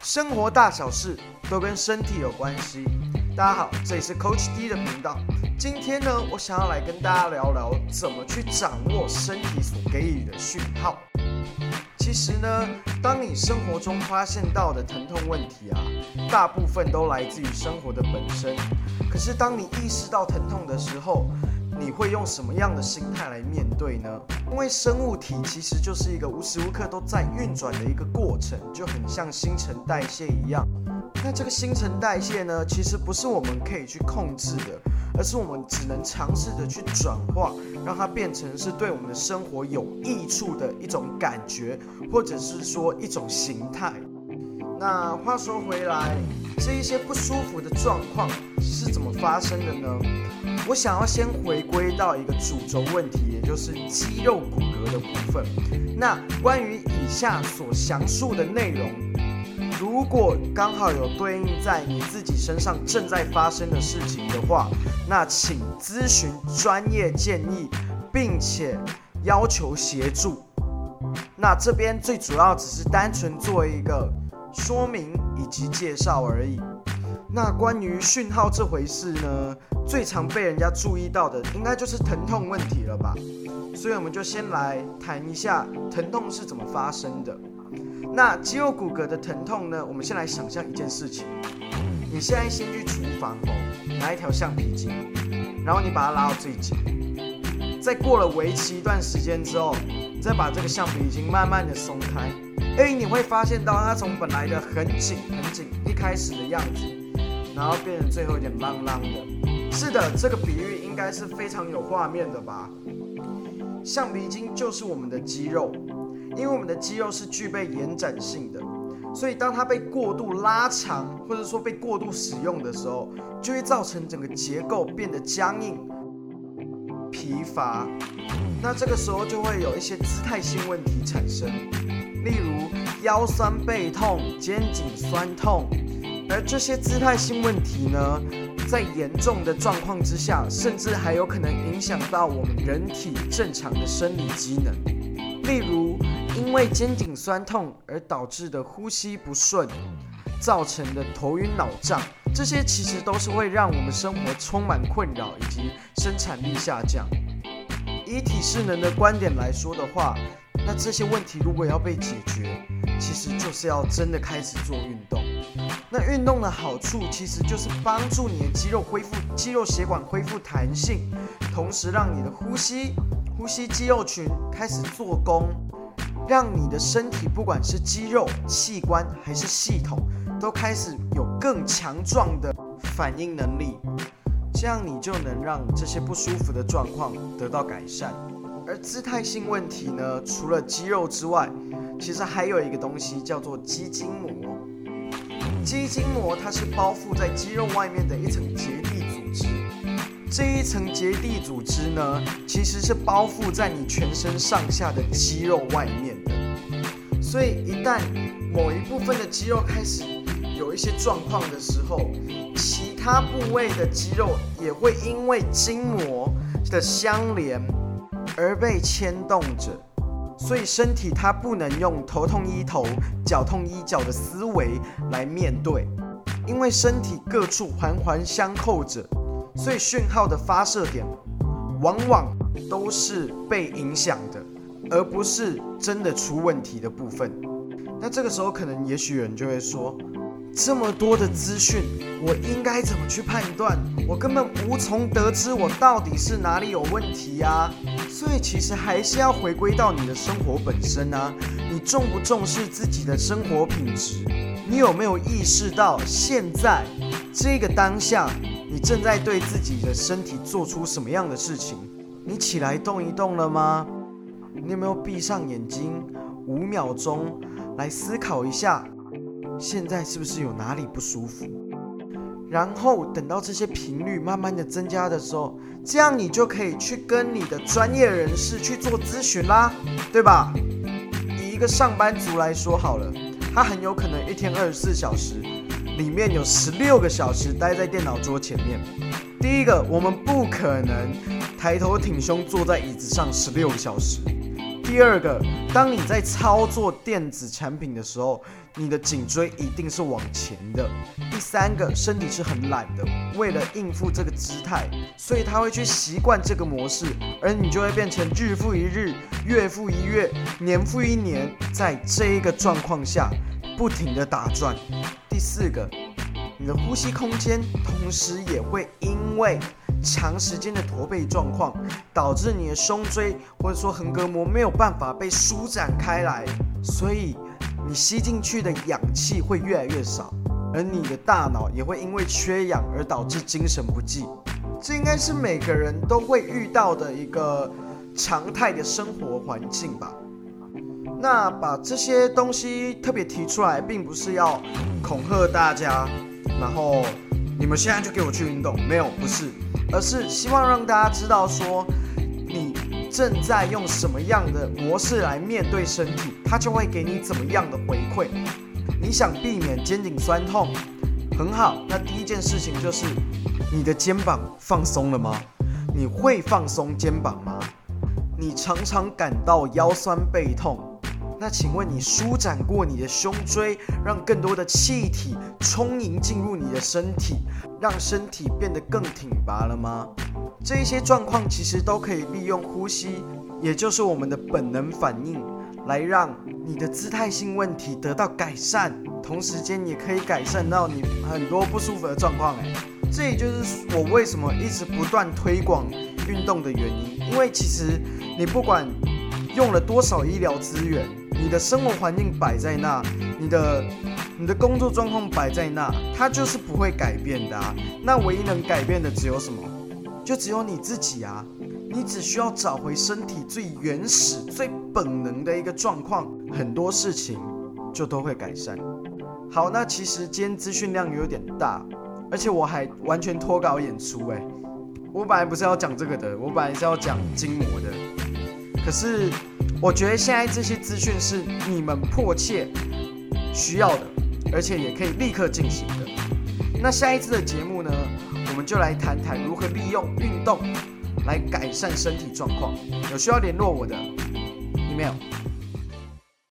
生活大小事都跟身体有关系。大家好，这里是 Coach D 的频道。今天呢，我想要来跟大家聊聊怎么去掌握身体所给予的讯号。其实呢，当你生活中发现到的疼痛问题啊，大部分都来自于生活的本身。可是当你意识到疼痛的时候，你会用什么样的心态来面对呢？因为生物体其实就是一个无时无刻都在运转的一个过程，就很像新陈代谢一样。那这个新陈代谢呢，其实不是我们可以去控制的，而是我们只能尝试着去转化，让它变成是对我们的生活有益处的一种感觉，或者是说一种形态。那话说回来，这一些不舒服的状况是怎么发生的呢？我想要先回归到一个主轴问题，也就是肌肉骨骼的部分。那关于以下所详述的内容，如果刚好有对应在你自己身上正在发生的事情的话，那请咨询专业建议，并且要求协助。那这边最主要只是单纯做一个。说明以及介绍而已。那关于讯号这回事呢，最常被人家注意到的，应该就是疼痛问题了吧？所以我们就先来谈一下疼痛是怎么发生的。那肌肉骨骼的疼痛呢？我们先来想象一件事情：你现在先去厨房哦，拿一条橡皮筋，然后你把它拉到最紧，在过了为期一段时间之后，再把这个橡皮筋慢慢的松开。哎，你会发现到它从本来的很紧很紧一开始的样子，然后变成最后有点浪浪的。是的，这个比喻应该是非常有画面的吧？橡皮筋就是我们的肌肉，因为我们的肌肉是具备延展性的，所以当它被过度拉长或者说被过度使用的时候，就会造成整个结构变得僵硬、疲乏。那这个时候就会有一些姿态性问题产生。例如腰酸背痛、肩颈酸痛，而这些姿态性问题呢，在严重的状况之下，甚至还有可能影响到我们人体正常的生理机能。例如，因为肩颈酸痛而导致的呼吸不顺，造成的头晕脑胀，这些其实都是会让我们生活充满困扰以及生产力下降。以体适能的观点来说的话，那这些问题如果要被解决，其实就是要真的开始做运动。那运动的好处其实就是帮助你的肌肉恢复、肌肉血管恢复弹性，同时让你的呼吸、呼吸肌肉群开始做工，让你的身体不管是肌肉、器官还是系统，都开始有更强壮的反应能力，这样你就能让这些不舒服的状况得到改善。而姿态性问题呢，除了肌肉之外，其实还有一个东西叫做肌筋膜。肌筋膜它是包覆在肌肉外面的一层结缔组织。这一层结缔组织呢，其实是包覆在你全身上下的肌肉外面的。所以一旦某一部分的肌肉开始有一些状况的时候，其他部位的肌肉也会因为筋膜的相连。而被牵动着，所以身体它不能用头痛医头、脚痛医脚的思维来面对，因为身体各处环环相扣着，所以讯号的发射点往往都是被影响的，而不是真的出问题的部分。那这个时候，可能也许有人就会说。这么多的资讯，我应该怎么去判断？我根本无从得知我到底是哪里有问题呀。所以其实还是要回归到你的生活本身啊。你重不重视自己的生活品质？你有没有意识到现在这个当下，你正在对自己的身体做出什么样的事情？你起来动一动了吗？你有没有闭上眼睛五秒钟来思考一下？现在是不是有哪里不舒服？然后等到这些频率慢慢的增加的时候，这样你就可以去跟你的专业人士去做咨询啦，对吧？以一个上班族来说好了，他很有可能一天二十四小时里面有十六个小时待在电脑桌前面。第一个，我们不可能抬头挺胸坐在椅子上十六个小时。第二个，当你在操作电子产品的时候，你的颈椎一定是往前的。第三个，身体是很懒的，为了应付这个姿态，所以他会去习惯这个模式，而你就会变成日复一日、月复一月、年复一年，在这一个状况下不停的打转。第四个，你的呼吸空间同时也会因为。长时间的驼背状况，导致你的胸椎或者说横膈膜没有办法被舒展开来，所以你吸进去的氧气会越来越少，而你的大脑也会因为缺氧而导致精神不济。这应该是每个人都会遇到的一个常态的生活环境吧。那把这些东西特别提出来，并不是要恐吓大家，然后你们现在就给我去运动，没有，不是。而是希望让大家知道，说你正在用什么样的模式来面对身体，它就会给你怎么样的回馈。你想避免肩颈酸痛，很好。那第一件事情就是你的肩膀放松了吗？你会放松肩膀吗？你常常感到腰酸背痛。那请问你舒展过你的胸椎，让更多的气体充盈进入你的身体，让身体变得更挺拔了吗？这一些状况其实都可以利用呼吸，也就是我们的本能反应，来让你的姿态性问题得到改善，同时间也可以改善到你很多不舒服的状况。诶，这也就是我为什么一直不断推广运动的原因，因为其实你不管用了多少医疗资源。你的生活环境摆在那，你的你的工作状况摆在那，它就是不会改变的啊。那唯一能改变的只有什么？就只有你自己啊。你只需要找回身体最原始、最本能的一个状况，很多事情就都会改善。好，那其实今天资讯量有点大，而且我还完全脱稿演出诶，我本来不是要讲这个的，我本来是要讲筋膜的，可是。我觉得现在这些资讯是你们迫切需要的，而且也可以立刻进行的。那下一次的节目呢，我们就来谈谈如何利用运动来改善身体状况。有需要联络我的，email。